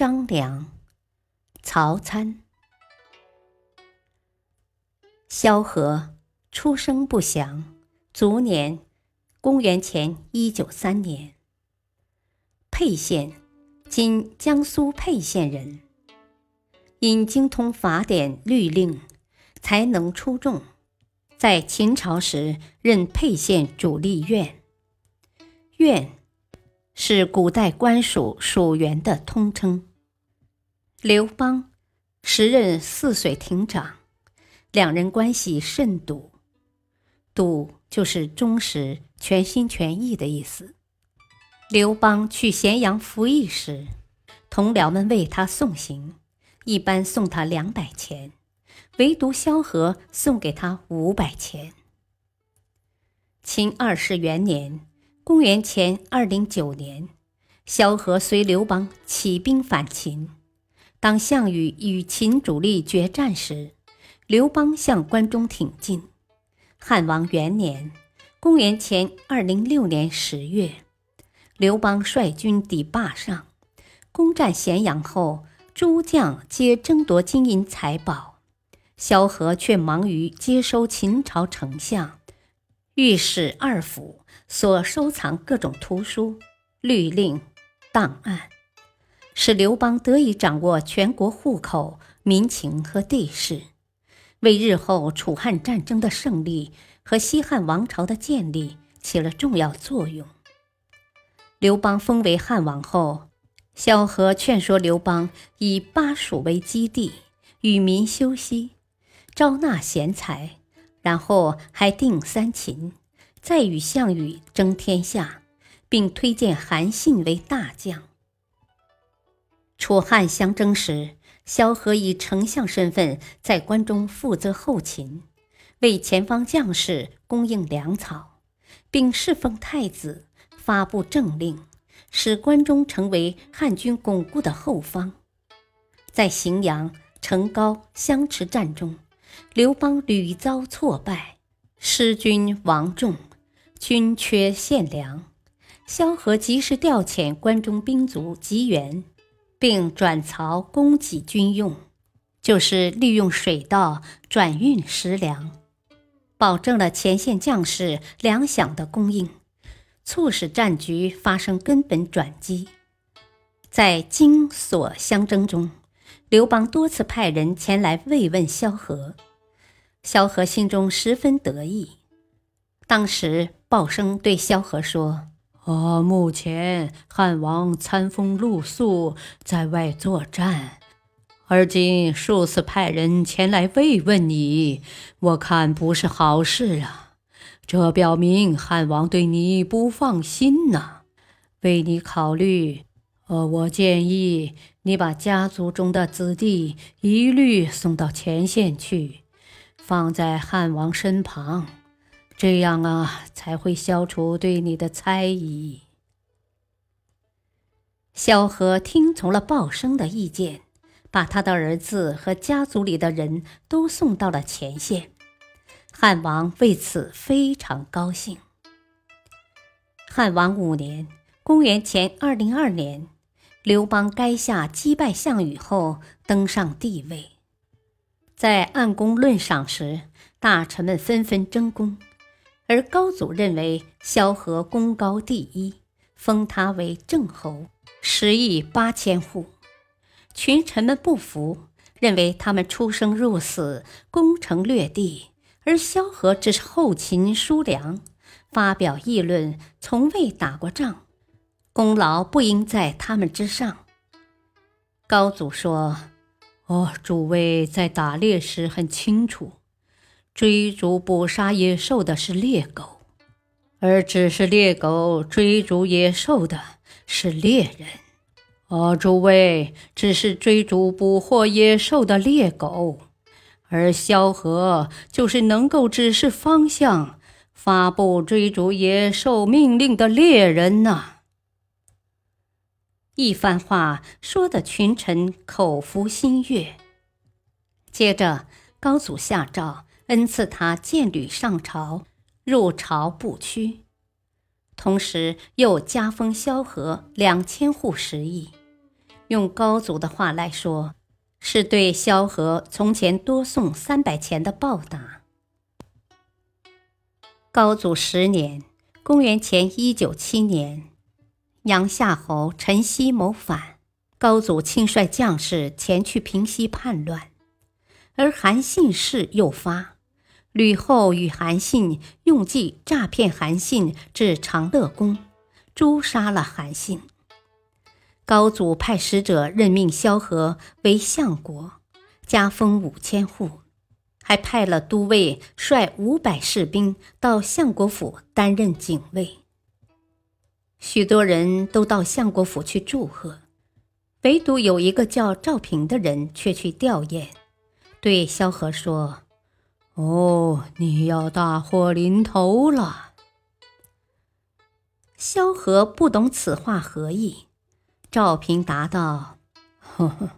张良、曹参。萧何出生不详，卒年公元前一九三年。沛县（今江苏沛县）人，因精通法典律令，才能出众，在秦朝时任沛县主吏院。院是古代官署属员的通称。刘邦时任泗水亭长，两人关系甚笃。笃就是忠实、全心全意的意思。刘邦去咸阳服役时，同僚们为他送行，一般送他两百钱，唯独萧何送给他五百钱。秦二世元年（公元前二零九年），萧何随刘邦起兵反秦。当项羽与秦主力决战时，刘邦向关中挺进。汉王元年（公元前二零六年十月），刘邦率军抵霸上，攻占咸阳后，诸将皆争夺金银财宝，萧何却忙于接收秦朝丞相、御史二府所收藏各种图书、律令、档案。使刘邦得以掌握全国户口、民情和地势，为日后楚汉战争的胜利和西汉王朝的建立起了重要作用。刘邦封为汉王后，萧何劝说刘邦以巴蜀为基地，与民休息，招纳贤才，然后还定三秦，再与项羽争天下，并推荐韩信为大将。楚汉相争时，萧何以丞相身份在关中负责后勤，为前方将士供应粮草，并侍奉太子，发布政令，使关中成为汉军巩固的后方。在荥阳、成皋相持战中，刘邦屡遭挫败，失军亡众，军缺献粮，萧何及时调遣关中兵卒急援。并转曹供给军用，就是利用水道转运食粮，保证了前线将士粮饷的供应，促使战局发生根本转机。在荆索相争中，刘邦多次派人前来慰问萧何，萧何心中十分得意。当时鲍生对萧何说。啊！目前汉王餐风露宿，在外作战，而今数次派人前来慰问你，我看不是好事啊。这表明汉王对你不放心呐。为你考虑，呃，我建议你把家族中的子弟一律送到前线去，放在汉王身旁。这样啊，才会消除对你的猜疑。萧何听从了鲍生的意见，把他的儿子和家族里的人都送到了前线。汉王为此非常高兴。汉王五年（公元前二零二年），刘邦垓下击败项羽后，登上帝位。在暗宫论赏时，大臣们纷纷争功。而高祖认为萧何功高第一，封他为正侯，十亿八千户。群臣们不服，认为他们出生入死，攻城略地，而萧何只是后勤输粮，发表议论，从未打过仗，功劳不应在他们之上。高祖说：“哦，诸位在打猎时很清楚。”追逐捕杀野兽的是猎狗，而只是猎狗追逐野兽的是猎人。哦，诸位只是追逐捕获野兽的猎狗，而萧何就是能够指示方向、发布追逐野兽命令的猎人呐。一番话说的群臣口服心悦。接着，高祖下诏恩赐他剑履上朝，入朝不屈，同时又加封萧何两千户食邑。用高祖的话来说，是对萧何从前多送三百钱的报答。高祖十年（公元前一九七年），阳夏侯陈豨谋反，高祖亲率将士前去平息叛乱，而韩信事又发，吕后与韩信用计诈骗韩信至长乐宫，诛杀了韩信。高祖派使者任命萧何为相国，加封五千户，还派了都尉率五百士兵到相国府担任警卫。许多人都到相国府去祝贺，唯独有一个叫赵平的人却去吊唁，对萧何说：“哦，你要大祸临头了。”萧何不懂此话何意。赵平答道：“呵呵，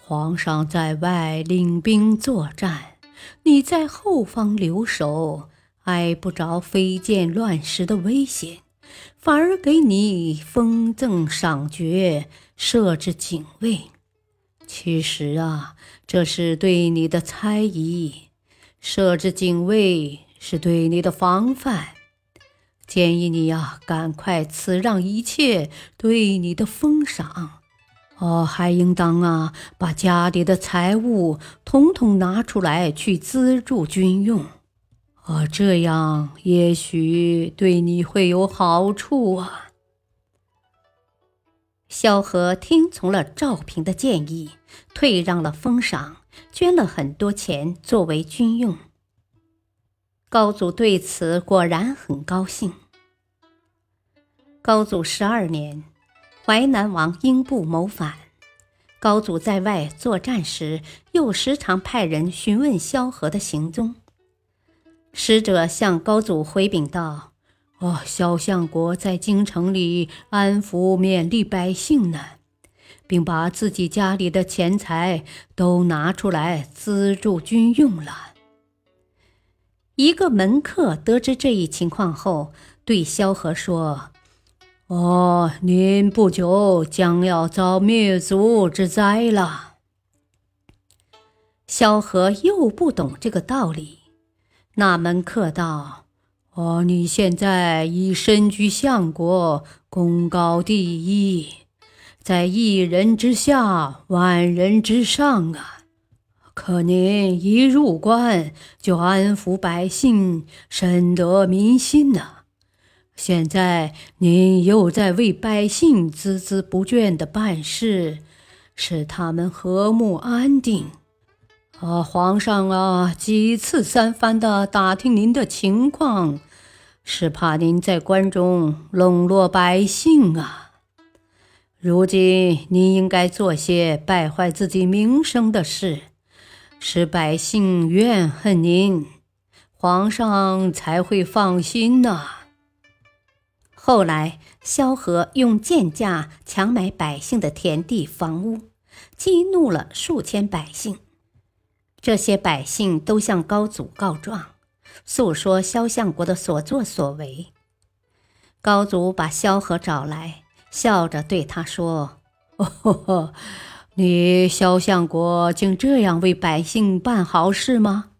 皇上在外领兵作战，你在后方留守，挨不着飞剑乱石的危险，反而给你封赠赏爵，设置警卫。其实啊，这是对你的猜疑；设置警卫是对你的防范。”建议你呀，赶快辞让一切对你的封赏，哦，还应当啊，把家里的财物统统拿出来去资助军用，哦，这样也许对你会有好处啊。萧何听从了赵平的建议，退让了封赏，捐了很多钱作为军用。高祖对此果然很高兴。高祖十二年，淮南王英布谋反，高祖在外作战时，又时常派人询问萧何的行踪。使者向高祖回禀道：“哦，萧相国在京城里安抚勉励百姓呢，并把自己家里的钱财都拿出来资助军用了。”一个门客得知这一情况后，对萧何说：“哦，您不久将要遭灭族之灾了。”萧何又不懂这个道理。那门客道：“哦，你现在已身居相国，功高第一，在一人之下，万人之上啊。”可您一入关就安抚百姓，深得民心呐。现在您又在为百姓孜孜不倦地办事，使他们和睦安定。啊，皇上啊，几次三番地打听您的情况，是怕您在关中笼络百姓啊。如今您应该做些败坏自己名声的事。使百姓怨恨您，皇上才会放心呐。后来，萧何用贱价强买百姓的田地、房屋，激怒了数千百姓。这些百姓都向高祖告状，诉说萧相国的所作所为。高祖把萧何找来，笑着对他说：“哦。”你萧相国竟这样为百姓办好事吗？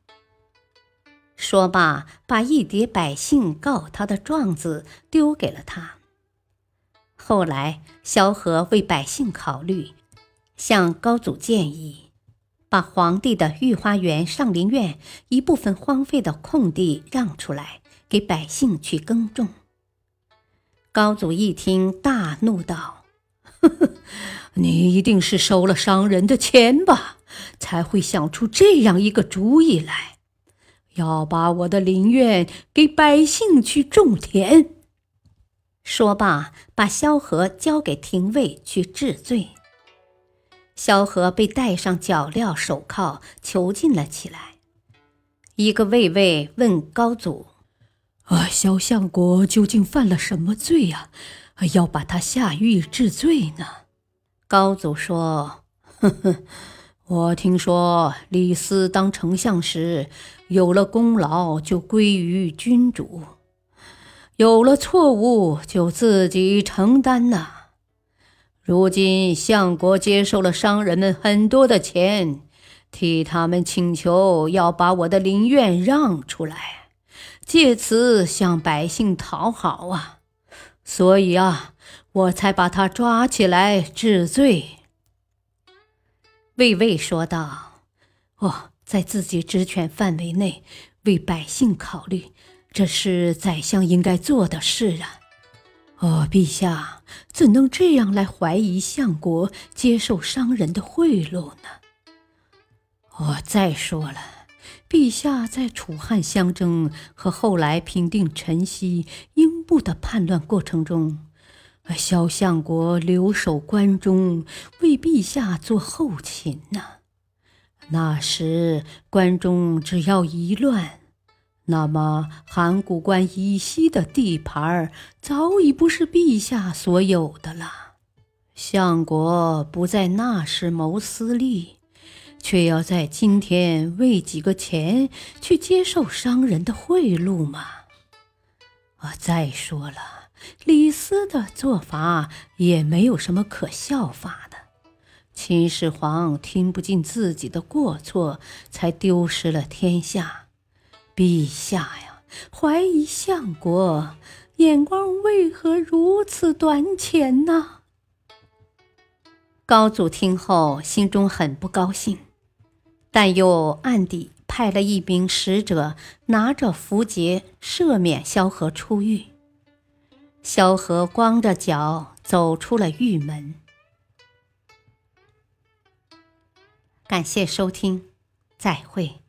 说罢，把一叠百姓告他的状子丢给了他。后来，萧何为百姓考虑，向高祖建议，把皇帝的御花园上林苑一部分荒废的空地让出来，给百姓去耕种。高祖一听，大怒道：“呵呵。”你一定是收了商人的钱吧，才会想出这样一个主意来，要把我的林苑给百姓去种田。说罢，把萧何交给廷尉去治罪。萧何被戴上脚镣手铐，囚禁了起来。一个卫尉问高祖：“啊，萧相国究竟犯了什么罪呀？要把他下狱治罪呢？”高祖说：“哼哼，我听说李斯当丞相时，有了功劳就归于君主，有了错误就自己承担呐。如今相国接受了商人们很多的钱。”替他们请求要把我的林苑让出来，借此向百姓讨好啊！所以啊，我才把他抓起来治罪。魏魏说道：“哦，在自己职权范围内为百姓考虑，这是宰相应该做的事啊！哦，陛下怎能这样来怀疑相国接受商人的贿赂呢？”我再说了，陛下在楚汉相争和后来平定陈豨、英布的叛乱过程中，萧相国留守关中，为陛下做后勤呢。那时关中只要一乱，那么函谷关以西的地盘早已不是陛下所有的了。相国不在那时谋私利。却要在今天为几个钱去接受商人的贿赂吗？啊，再说了，李斯的做法也没有什么可效法的。秦始皇听不进自己的过错，才丢失了天下。陛下呀，怀疑相国，眼光为何如此短浅呢？高祖听后，心中很不高兴。但又暗地派了一名使者，拿着符节赦免萧何出狱。萧何光着脚走出了狱门。感谢收听，再会。